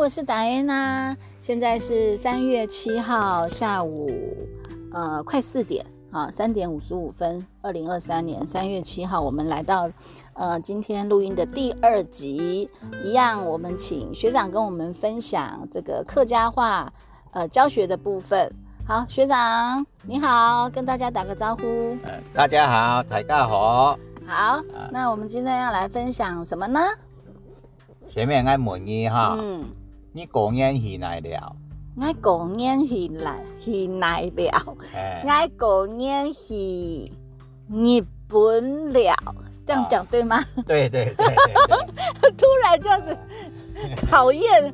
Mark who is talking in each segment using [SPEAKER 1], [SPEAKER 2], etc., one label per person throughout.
[SPEAKER 1] 我是达安娜，现在是三月七号下午，呃，快四点啊，三点五十五分。二零二三年三月七号，我们来到呃今天录音的第二集，一样，我们请学长跟我们分享这个客家话呃教学的部分。好，学长你好，跟大家打个招呼。
[SPEAKER 2] 呃，大家好，大家好。
[SPEAKER 1] 好，那我们今天要来分享什么呢？
[SPEAKER 2] 前面爱问你哈，嗯，你过年去来了？
[SPEAKER 1] 我过年去来去来了？我过年去日本了，这样讲对吗？
[SPEAKER 2] 对对对
[SPEAKER 1] 突然这样子考验，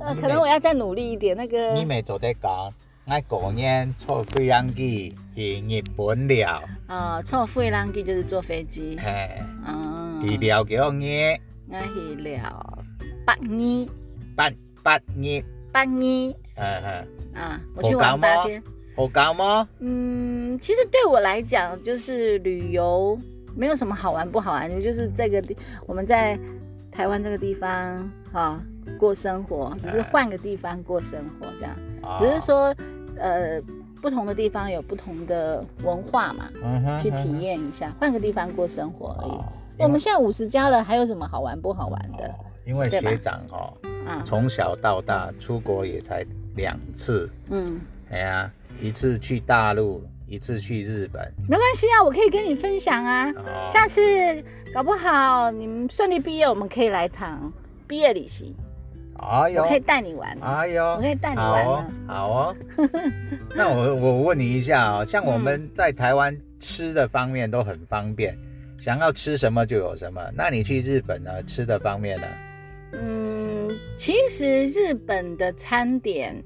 [SPEAKER 1] 呃，可能我要再努力一点。那个
[SPEAKER 2] 你没做得讲，我过年坐飞机去日本了。
[SPEAKER 1] 哦，坐飞机就是坐飞机。
[SPEAKER 2] 嘿，嗯，去了几多年？
[SPEAKER 1] 我去了八年，
[SPEAKER 2] 八八年，
[SPEAKER 1] 八年，
[SPEAKER 2] 嗯嗯，
[SPEAKER 1] 啊，我去玩八天，
[SPEAKER 2] 好高吗？
[SPEAKER 1] 嗯，其实对我来讲，就是旅游没有什么好玩不好玩，就是这个地我们在台湾这个地方哈过生活，只是换个地方过生活这样，只是说呃不同的地方有不同的文化嘛，去体验一下，换个地方过生活而已。我们现在五十加了，还有什么好玩不好玩的？
[SPEAKER 2] 因为学长哦，从小到大出国也才两次，嗯，哎呀，一次去大陆，一次去日本。
[SPEAKER 1] 没关系啊，我可以跟你分享啊。下次搞不好你们顺利毕业，我们可以来场毕业旅行。
[SPEAKER 2] 哎呦，
[SPEAKER 1] 我可以带你玩。哎呦，我可以带你玩。
[SPEAKER 2] 好哦，好哦。那我我问你一下啊，像我们在台湾吃的方面都很方便。想要吃什么就有什么。那你去日本呢？吃的方面呢？
[SPEAKER 1] 嗯，其实日本的餐点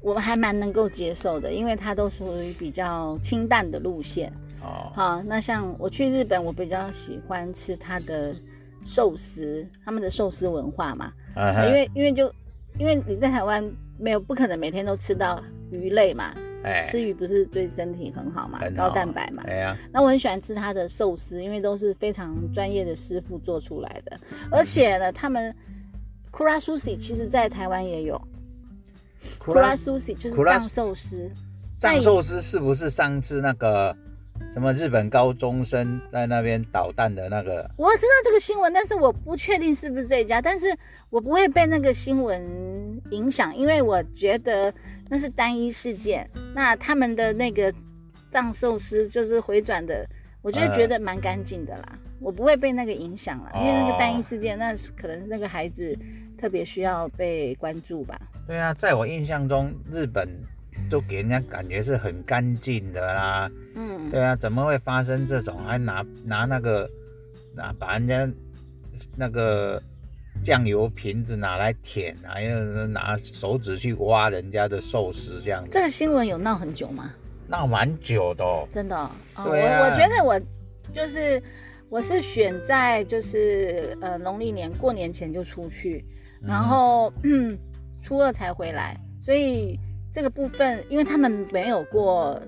[SPEAKER 1] 我们还蛮能够接受的，因为它都属于比较清淡的路线。哦，好，那像我去日本，我比较喜欢吃它的寿司，他们的寿司文化嘛。因为因为就因为你在台湾没有不可能每天都吃到鱼类嘛。吃鱼不是对身体很好嘛？高蛋白嘛。
[SPEAKER 2] 哎呀，
[SPEAKER 1] 那我很喜欢吃它的寿司，因为都是非常专业的师傅做出来的。而且呢，他们 Kura Sushi 其实在台湾也有。Kura Sushi 就是藏寿司。
[SPEAKER 2] 藏寿司是不是上次那个什么日本高中生在那边捣蛋的那个？
[SPEAKER 1] 我知道这个新闻，但是我不确定是不是这一家。但是我不会被那个新闻影响，因为我觉得。那是单一事件，那他们的那个藏寿司就是回转的，我就觉得蛮干净的啦，我不会被那个影响了，因为那个单一事件，那可能那个孩子特别需要被关注吧。
[SPEAKER 2] 对啊，在我印象中，日本都给人家感觉是很干净的啦。嗯，对啊，怎么会发生这种？还拿拿那个拿把人家那个。酱油瓶子拿来舔啊，又拿手指去挖人家的寿司这样子。
[SPEAKER 1] 这个新闻有闹很久吗？
[SPEAKER 2] 闹蛮久的，
[SPEAKER 1] 真的。我我觉得我就是我是选在就是呃农历年过年前就出去，然后初二才回来，所以这个部分因为他们没有过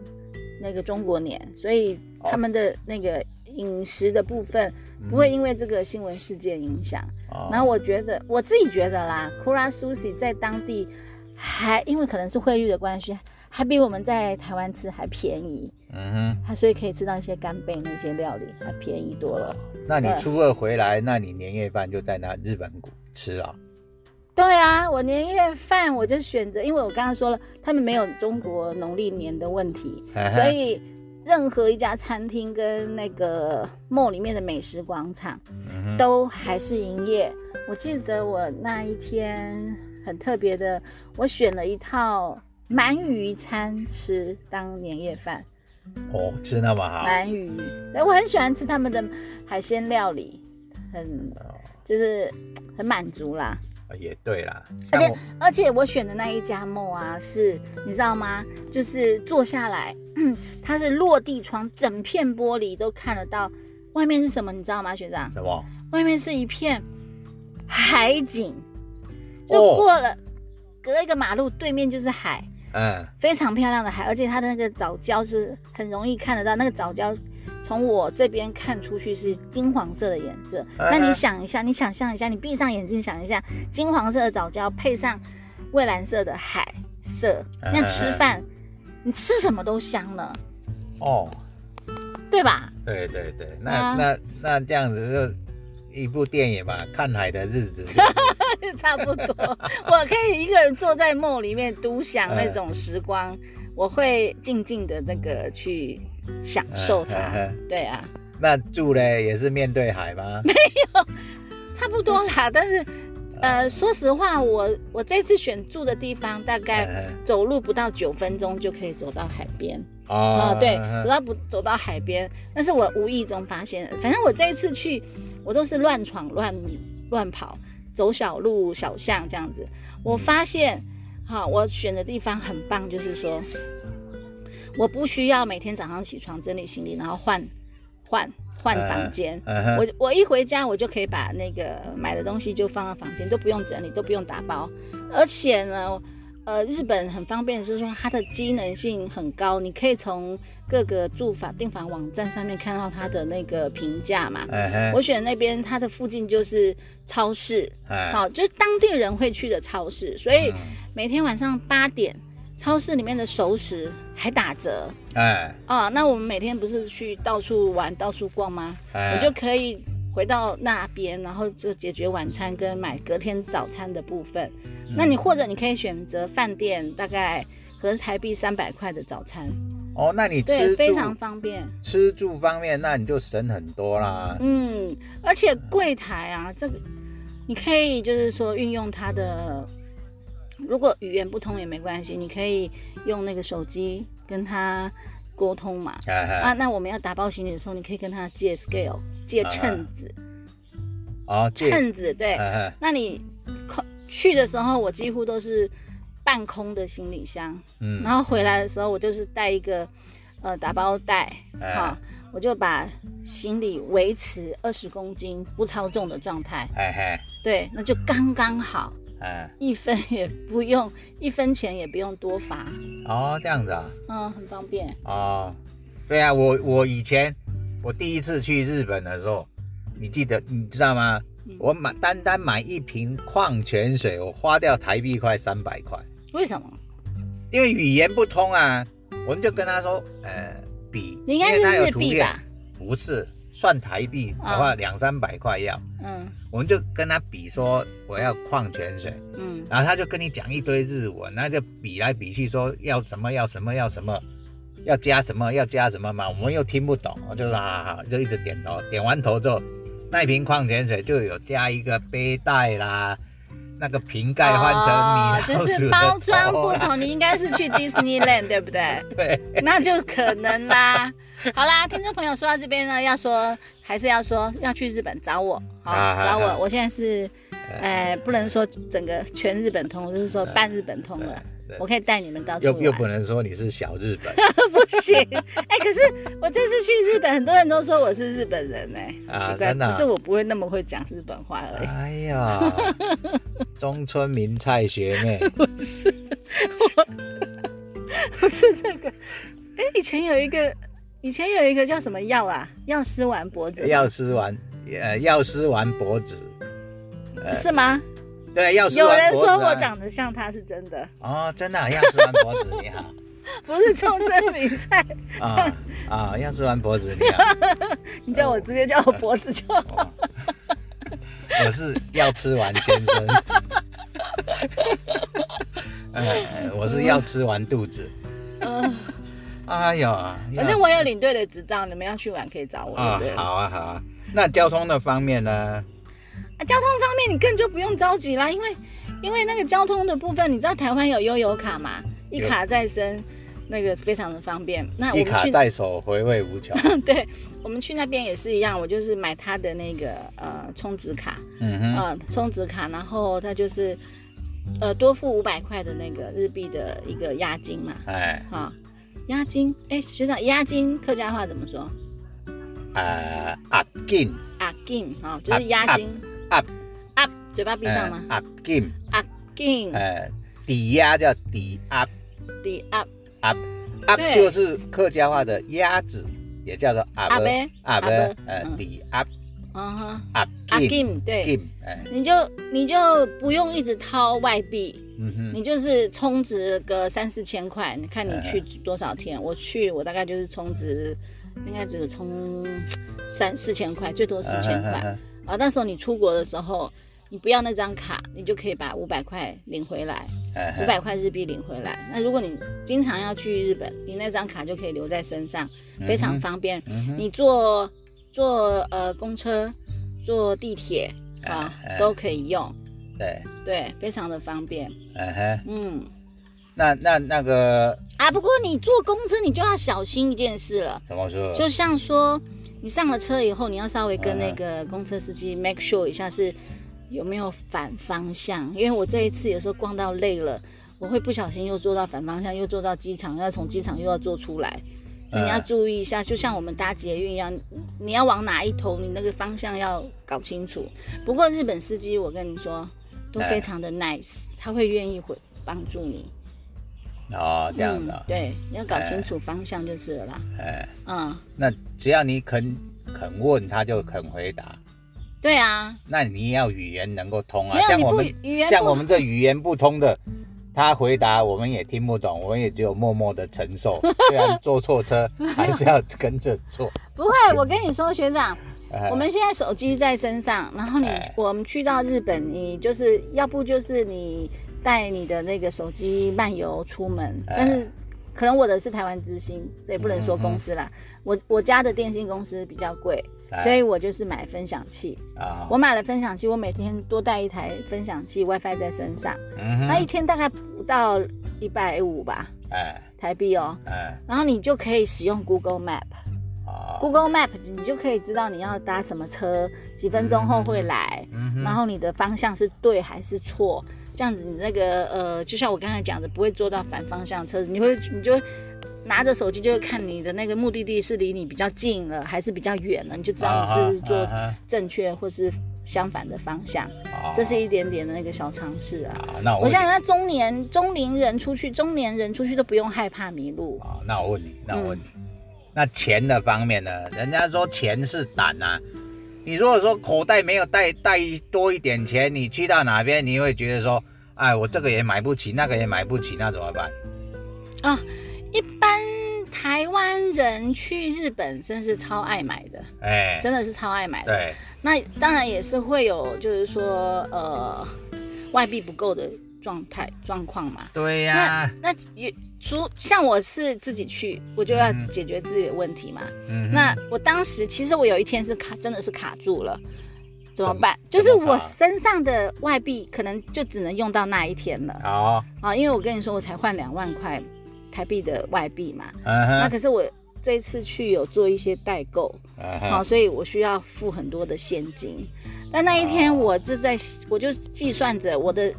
[SPEAKER 1] 那个中国年，所以他们的那个。饮食的部分不会因为这个新闻事件影响。然后我觉得我自己觉得啦，Kura Sushi 在当地还因为可能是汇率的关系，还比我们在台湾吃还便宜。嗯哼，他所以可以吃到一些干贝那些料理，还便宜多了。
[SPEAKER 2] 那你初二回来，那你年夜饭就在那日本吃啊？
[SPEAKER 1] 对啊，我年夜饭我就选择，因为我刚刚说了，他们没有中国农历年的问题，所以。任何一家餐厅跟那个 mall 里面的美食广场，都还是营业。我记得我那一天很特别的，我选了一套鳗鱼餐吃当年夜饭。
[SPEAKER 2] 哦，吃那么好。
[SPEAKER 1] 鳗鱼，对我很喜欢吃他们的海鲜料理，很就是很满足啦。
[SPEAKER 2] 也对啦，
[SPEAKER 1] 而且而且我选的那一家梦啊，是你知道吗？就是坐下来，它是落地窗，整片玻璃都看得到，外面是什么？你知道吗，学长？
[SPEAKER 2] 什么？
[SPEAKER 1] 外面是一片海景，就过了隔一个马路，对面就是海，嗯，非常漂亮的海，而且它的那个藻礁是很容易看得到，那个藻礁从我这边看出去是金黄色的颜色。那你想一下，你想象一下，你闭上眼睛想一下，金黄色的藻礁配上蔚蓝色的海色，那吃饭你吃什么都香了。哦，对吧？
[SPEAKER 2] 对对对，那那那这样子就一部电影吧，《看海的日子》
[SPEAKER 1] 差不多。我可以一个人坐在梦里面独享那种时光，我会静静的那个去。享受它，对啊。
[SPEAKER 2] 那住嘞也是面对海吗？
[SPEAKER 1] 没有，差不多啦。但是，呃，说实话，我我这次选住的地方，大概走路不到九分钟就可以走到海边。啊，对，走到不走到海边，但是我无意中发现。反正我这一次去，我都是乱闯乱乱跑，走小路小巷这样子。我发现，好，我选的地方很棒，就是说。我不需要每天早上起床整理行李，然后换换换房间。我我一回家，我就可以把那个买的东西就放到房间，都不用整理，都不用打包。而且呢，呃，日本很方便，就是说它的机能性很高，你可以从各个住房订房网站上面看到它的那个评价嘛。我选那边，它的附近就是超市，好，就是当地人会去的超市，所以每天晚上八点。超市里面的熟食还打折，哎，啊，那我们每天不是去到处玩、到处逛吗？我就可以回到那边，然后就解决晚餐跟买隔天早餐的部分。那你或者你可以选择饭店，大概合台币三百块的早餐。
[SPEAKER 2] 哦，那你吃
[SPEAKER 1] 非常方便，
[SPEAKER 2] 吃住方面那你就省很多啦。
[SPEAKER 1] 嗯，而且柜台啊，这个你可以就是说运用它的。如果语言不通也没关系，你可以用那个手机跟他沟通嘛。啊，那我们要打包行李的时候，你可以跟他借 scale，借秤子。
[SPEAKER 2] 哦，
[SPEAKER 1] 秤子对。那你空去的时候，我几乎都是半空的行李箱。嗯。然后回来的时候，我就是带一个呃打包袋，哈，我就把行李维持二十公斤不超重的状态。哎嘿。对，那就刚刚好。哎，一分也不用，一分钱也不用多罚
[SPEAKER 2] 哦，这样子啊，
[SPEAKER 1] 嗯，很方便
[SPEAKER 2] 哦。对啊，我我以前我第一次去日本的时候，你记得你知道吗？我买单单买一瓶矿泉水，我花掉台币快三百块。
[SPEAKER 1] 为什么？
[SPEAKER 2] 因为语言不通啊，我们就跟他说，呃，比，
[SPEAKER 1] 你应该是日币吧？
[SPEAKER 2] 不是。算台币的话，两三百块要，嗯，我们就跟他比说我要矿泉水，嗯，然后他就跟你讲一堆日文，那就比来比去说要什么要什么要什么，要加什么要加什么嘛，我们又听不懂，我就说啊，就一直点头，点完头之后，那一瓶矿泉水就有加一个背带啦。那个瓶盖换成
[SPEAKER 1] 米就是包装不同，你应该是去 Disneyland 对不对？
[SPEAKER 2] 对，
[SPEAKER 1] 那就可能啦。好啦，听众朋友说到这边呢，要说还是要说要去日本找我，好找我。我现在是，哎，不能说整个全日本通，就是说半日本通了。我可以带你们到处
[SPEAKER 2] 又又不能说你是小日本，
[SPEAKER 1] 不行。哎，可是我这次去日本，很多人都说我是日本人哎，奇怪，只是我不会那么会讲日本话而已。哎呀，
[SPEAKER 2] 中村明菜学妹，
[SPEAKER 1] 不是，我 不是这个。哎，以前有一个，以前有一个叫什么药啊？药师丸脖子。
[SPEAKER 2] 药师丸，呃，药师丸脖子，
[SPEAKER 1] 是吗？
[SPEAKER 2] 对，药师
[SPEAKER 1] 有人说我长得像他，是真的
[SPEAKER 2] 哦，真的。药师丸脖子你好，
[SPEAKER 1] 不是众生名菜
[SPEAKER 2] 啊啊！药师丸脖子你好，
[SPEAKER 1] 你叫我直接叫我脖子就好。
[SPEAKER 2] 我是要吃完先生，嗯，我是要吃完肚子。嗯，哎呀，
[SPEAKER 1] 反正我有领队的执照，你们要去玩可以找我。啊，
[SPEAKER 2] 好啊，好啊。那交通的方面呢？
[SPEAKER 1] 啊，交通方面你更就不用着急啦，因为因为那个交通的部分，你知道台湾有悠游卡嘛，一卡在身，那个非常的方便。那
[SPEAKER 2] 一卡在手，回味无穷。
[SPEAKER 1] 对，我们去那边也是一样，我就是买他的那个呃充值卡，嗯哼，啊充值卡，然后他就是呃多付五百块的那个日币的一个押金嘛，哎，好，押金，哎学长，押金客家话怎么说？
[SPEAKER 2] 呃，押金，
[SPEAKER 1] 押金，哈，就是押金。Up up，嘴巴闭上吗
[SPEAKER 2] ？up game
[SPEAKER 1] up game，
[SPEAKER 2] 呃，抵押叫抵 up，
[SPEAKER 1] 抵 up
[SPEAKER 2] up up 就是客家话的鸭子也叫做阿
[SPEAKER 1] 阿
[SPEAKER 2] 贝阿贝，呃，
[SPEAKER 1] 嗯。
[SPEAKER 2] 抵押
[SPEAKER 1] 嗯哼，
[SPEAKER 2] 阿
[SPEAKER 1] 阿
[SPEAKER 2] Kim
[SPEAKER 1] Kim 对
[SPEAKER 2] 哎，
[SPEAKER 1] 你就你就不用一直掏外币，
[SPEAKER 2] 嗯哼，
[SPEAKER 1] 你就是充值个三四千块，你看你
[SPEAKER 2] 嗯
[SPEAKER 1] 去多少天？我去我大概就是充值，应该只有充三四千块，最多四千块。
[SPEAKER 2] 嗯
[SPEAKER 1] 啊，那时候你出国的时候，你不要那张卡，你就可以把五百块领回来，
[SPEAKER 2] 嗯
[SPEAKER 1] 五百块日币领回来。那如果你经常要去日本，你那张卡就可以留在身上，非常方便。你坐坐呃公车、坐地铁啊都可以用，
[SPEAKER 2] 对，
[SPEAKER 1] 对，非常的方便。
[SPEAKER 2] 嗯哼，
[SPEAKER 1] 嗯
[SPEAKER 2] 那那那个
[SPEAKER 1] 啊，不过你坐公车你就要小心一件事了，
[SPEAKER 2] 怎么说？
[SPEAKER 1] 就像说你上了车以后，你要稍微跟
[SPEAKER 2] 嗯
[SPEAKER 1] 那个公车司机 make sure 一下是有没有反方向，因为我这一次有时候逛到累了。我会不小心又坐到反方向，又坐到机场，要从机场又要坐出来，所以你要
[SPEAKER 2] 嗯
[SPEAKER 1] 注意一下，就像我们搭捷运一样，你要往哪一头，你那个方向要搞清楚。不过日本司机，我跟你说，都非常的 nice，他会愿意会帮助你。
[SPEAKER 2] 哦，这样的
[SPEAKER 1] 嗯，，对，你要搞清楚方向就是了啦。
[SPEAKER 2] 哎，
[SPEAKER 1] 嗯，
[SPEAKER 2] 那只要你肯肯问，他就肯回答。
[SPEAKER 1] 对啊，
[SPEAKER 2] 那你要语言能够通啊像我们像我们这语言不通的，他回答我们也听不懂，我们也只有默默的承受。虽然坐错车，还是要跟着坐。
[SPEAKER 1] 不会。我跟你说，学长，
[SPEAKER 2] 哎
[SPEAKER 1] 我们现在手机在身上，然后你
[SPEAKER 2] 哎
[SPEAKER 1] 我们去到日本，你就是要不就是你带你的那个手机漫游出门，
[SPEAKER 2] 哎
[SPEAKER 1] 但是可能我的是台湾之星，这也不能说公司啦。我我家的电信公司比较贵，
[SPEAKER 2] 哎
[SPEAKER 1] 所以我就是买分享器。
[SPEAKER 2] 啊，
[SPEAKER 1] 我买了分享器，我每天多带一台分享器 WiFi 在身上，
[SPEAKER 2] 嗯
[SPEAKER 1] 那一，天大概不到一百五吧
[SPEAKER 2] 哎
[SPEAKER 1] 台币哦。
[SPEAKER 2] 哎
[SPEAKER 1] 然后你就可以使用 Google Map。
[SPEAKER 2] 啊
[SPEAKER 1] ，Google Map，你就可以知道你要搭什么车，几分钟后会来，然后你的方向是对还是错，这样子你那个呃，就像我刚才讲的，不会坐到反方向车子，你会你就拿着手机就会看你的那个目的地是离你比较近了还是比较远了，你就知道你是不是做
[SPEAKER 2] 啊
[SPEAKER 1] 正确或是相反的方向，这是一点点的那个小尝试啊。
[SPEAKER 2] 啊，那我
[SPEAKER 1] 我想那中年中龄人出去，中年人出去都不用害怕迷路。
[SPEAKER 2] 啊，那我问你，那我问你，
[SPEAKER 1] 嗯
[SPEAKER 2] 那钱的方面呢？人家说钱是胆呐、你如果说口袋没有带带多一点钱，你去到哪边你会觉得说，哎，我这个也买不起，那个也买不起，那怎么办？
[SPEAKER 1] 啊，一般台湾人去日本真是超爱买的，
[SPEAKER 2] 哎，
[SPEAKER 1] 真的是超爱买的。
[SPEAKER 2] 对，
[SPEAKER 1] 那当然也是会有，就是说呃外币不够的状态状况嘛。
[SPEAKER 2] 对呀、
[SPEAKER 1] 那那也除像我是自己去，我就要
[SPEAKER 2] 嗯
[SPEAKER 1] 解决自己的问题嘛。
[SPEAKER 2] 嗯，
[SPEAKER 1] 那我当时其实我有一天是卡，真的是卡住了。怎么办？就是我身上的外币可能就只能用到那一天了
[SPEAKER 2] 好，
[SPEAKER 1] 啊，因为我跟你说，我才换两万块台币的外币嘛。
[SPEAKER 2] 嗯哼，
[SPEAKER 1] 那可是我这一次去有做一些代购，
[SPEAKER 2] 嗯
[SPEAKER 1] 好、
[SPEAKER 2] 哼，
[SPEAKER 1] 所以我需要付很多的现金。但那一天我就在，我就计算着我的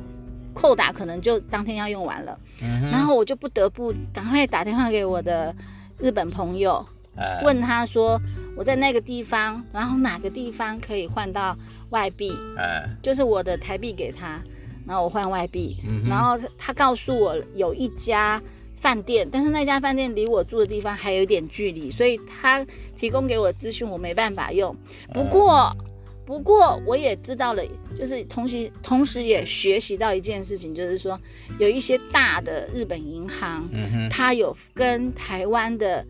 [SPEAKER 1] 扣打可能就当天要用完了，
[SPEAKER 2] 嗯，
[SPEAKER 1] 然后我就不得不赶快打电话给我的日本朋友，
[SPEAKER 2] 哎。
[SPEAKER 1] 问他说我在那个地方，然后哪个地方可以换到外币，
[SPEAKER 2] 哎，
[SPEAKER 1] 就是我的台币给他，然后我换外币，
[SPEAKER 2] 嗯
[SPEAKER 1] 然后他告诉我有一家饭店，但是那家饭店离我住的地方还有一点距离，所以他提供给我的资讯我没办法用。不过，不过我也知道了，就是同时同时也学习到一件事情，就是说有一些大的日本银行，
[SPEAKER 2] 嗯哼，
[SPEAKER 1] 它有跟台湾的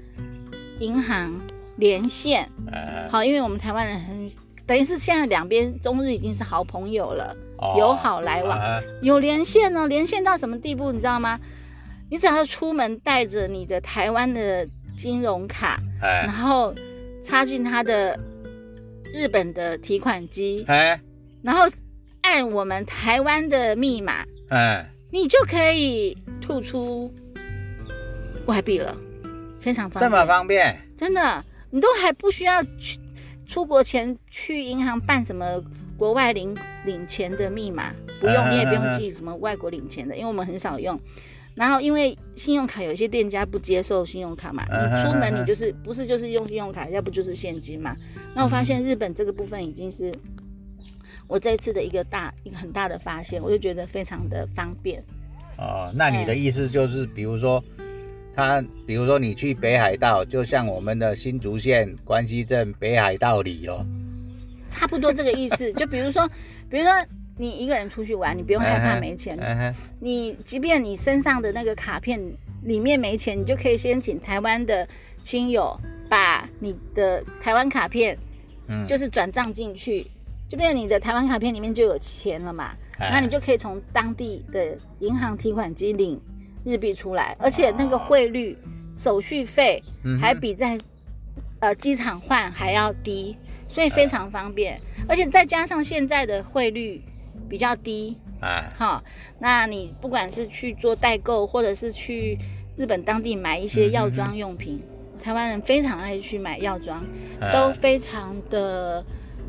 [SPEAKER 1] 银行连线。
[SPEAKER 2] 哎，
[SPEAKER 1] 好，因为我们台湾人很。等于是现在两边中日已经是好朋友了，
[SPEAKER 2] 哦
[SPEAKER 1] 友好来往。
[SPEAKER 2] 啊
[SPEAKER 1] 有连线哦，连线到什么地步，你知道吗？你只要出门带着你的台湾的金融卡，然
[SPEAKER 2] 哎
[SPEAKER 1] 后插进他的日本的提款机，
[SPEAKER 2] 哎。
[SPEAKER 1] 然后按我们台湾的密码，
[SPEAKER 2] 哎，
[SPEAKER 1] 你就可以吐出外币了，非常方便。
[SPEAKER 2] 这么方便？
[SPEAKER 1] 真的，你都还不需要去出国前去银行办什么国外领领钱的密码，不用，
[SPEAKER 2] 嗯
[SPEAKER 1] 你也不用记什么外国领钱的，因为我们很少用。然后因为信用卡有一些店家不接受信用卡嘛，
[SPEAKER 2] 嗯
[SPEAKER 1] 你出门你就是不是就是用信用卡，要不就是现金嘛。那我发现日本这个部分已经是我这次的一个大一个很大的发现，我就觉得非常的方便。
[SPEAKER 2] 哦，那你的意思就是，比如说他比如说你去北海道，就像我们的新竹县关西镇北海道里咯，
[SPEAKER 1] 差不多这个意思。就比如说，比如说你一个人出去玩，你不用害怕没钱，你即便你身上的那个卡片里面没钱，你就可以先请台湾的亲友把你的台湾卡片，嗯，就是转账进去。就变成你的台湾卡片里面就有钱了嘛，那你就可以从当地的银行提款机领日币出来，而且那个汇率手续费还比在呃机场换还要低，所以非常方便。而且再加上现在的汇率比较低，哎，好，那你不管是去做代购，或者是去日本当地买一些药妆用品，台湾人非常爱去买药妆，都非常的。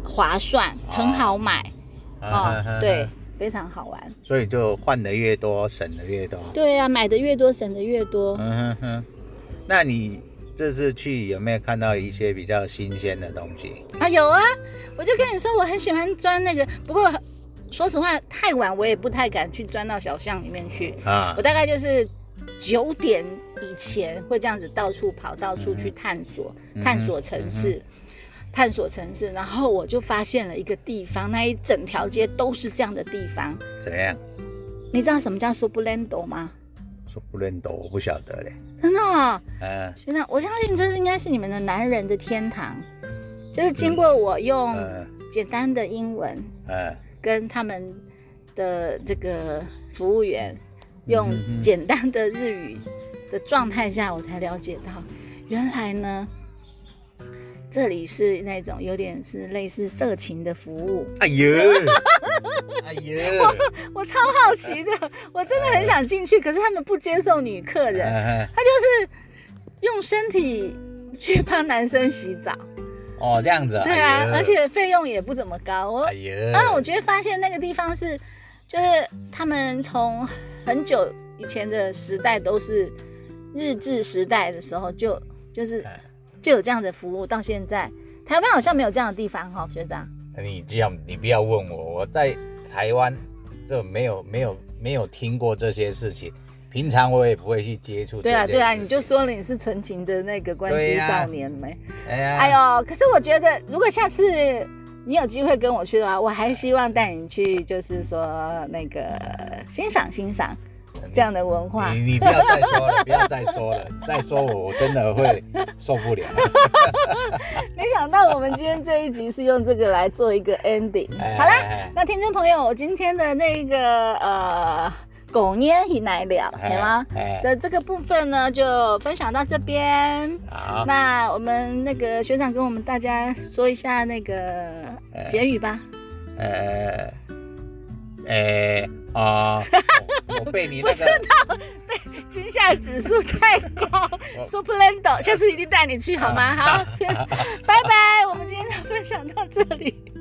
[SPEAKER 1] 划算，很好买，哦，对，非常好玩，
[SPEAKER 2] 所以就换的越多，省的越多。
[SPEAKER 1] 对啊，买的越多，省的越多。
[SPEAKER 2] 嗯哼哼，那你这次去有没有看到一些比较新鲜的东西？
[SPEAKER 1] 啊，有啊，我就跟你说，我很喜欢钻那个，不过说实话，太晚我也不太敢去钻到小巷里面去啊。我大概就是九点以前会这样子到处跑，到处去探索，探索城市。探索城市，然后我就发现了一个地方，那一整条街都是这样的地方。
[SPEAKER 2] 怎样？
[SPEAKER 1] 你知道什么叫说不认斗吗？
[SPEAKER 2] 说不认斗，我不晓得嘞。
[SPEAKER 1] 真的啊？嗯。学长，我相信这是应该是你们的男人的天堂，就是经过我用简单的英文，嗯，跟他们的这个服务员用简单的日语的状态下，我才了解到，原来呢。这里是那种有点是类似色情的服务。哎呦，哎呦，我我超好奇的，我真的很想进去，可是他们不接受女客人，他就是用身体去帮男生洗澡。
[SPEAKER 2] 哦，这样子。
[SPEAKER 1] 对啊，而且费用也不怎么高。我，啊，我觉得发现那个地方是，就是他们从很久以前的时代都是日治时代的时候就就是。就有这样的服务，到现在台湾好像没有这样的地方哈，学长。
[SPEAKER 2] 你这样，你不要问我，我在台湾就没有没有没有听过这些事情，平常我也不会去接触。
[SPEAKER 1] 对啊对啊，你就说了你是纯情的那个关系少年没？哎呀，哎呦，可是我觉得如果下次你有机会跟我去的话，我还希望带你去，就是说那个欣赏欣赏。这样的文化，
[SPEAKER 2] 你你不要再说了，不要再说了，再说我我真的会受不了。
[SPEAKER 1] 没想到我们今天这一集是用这个来做一个 ending。好啦，那听众朋友，我今天的那个呃狗捏一来聊，好吗？的这个部分呢，就分享到这边。好，那我们那个学长跟我们大家说一下那个结语吧。呃。
[SPEAKER 2] 呃啊！我被你那个
[SPEAKER 1] 不知道，对，惊吓指数太高。Super Lando，下次一定带你去好吗？好，拜拜。我们今天就分享到这里。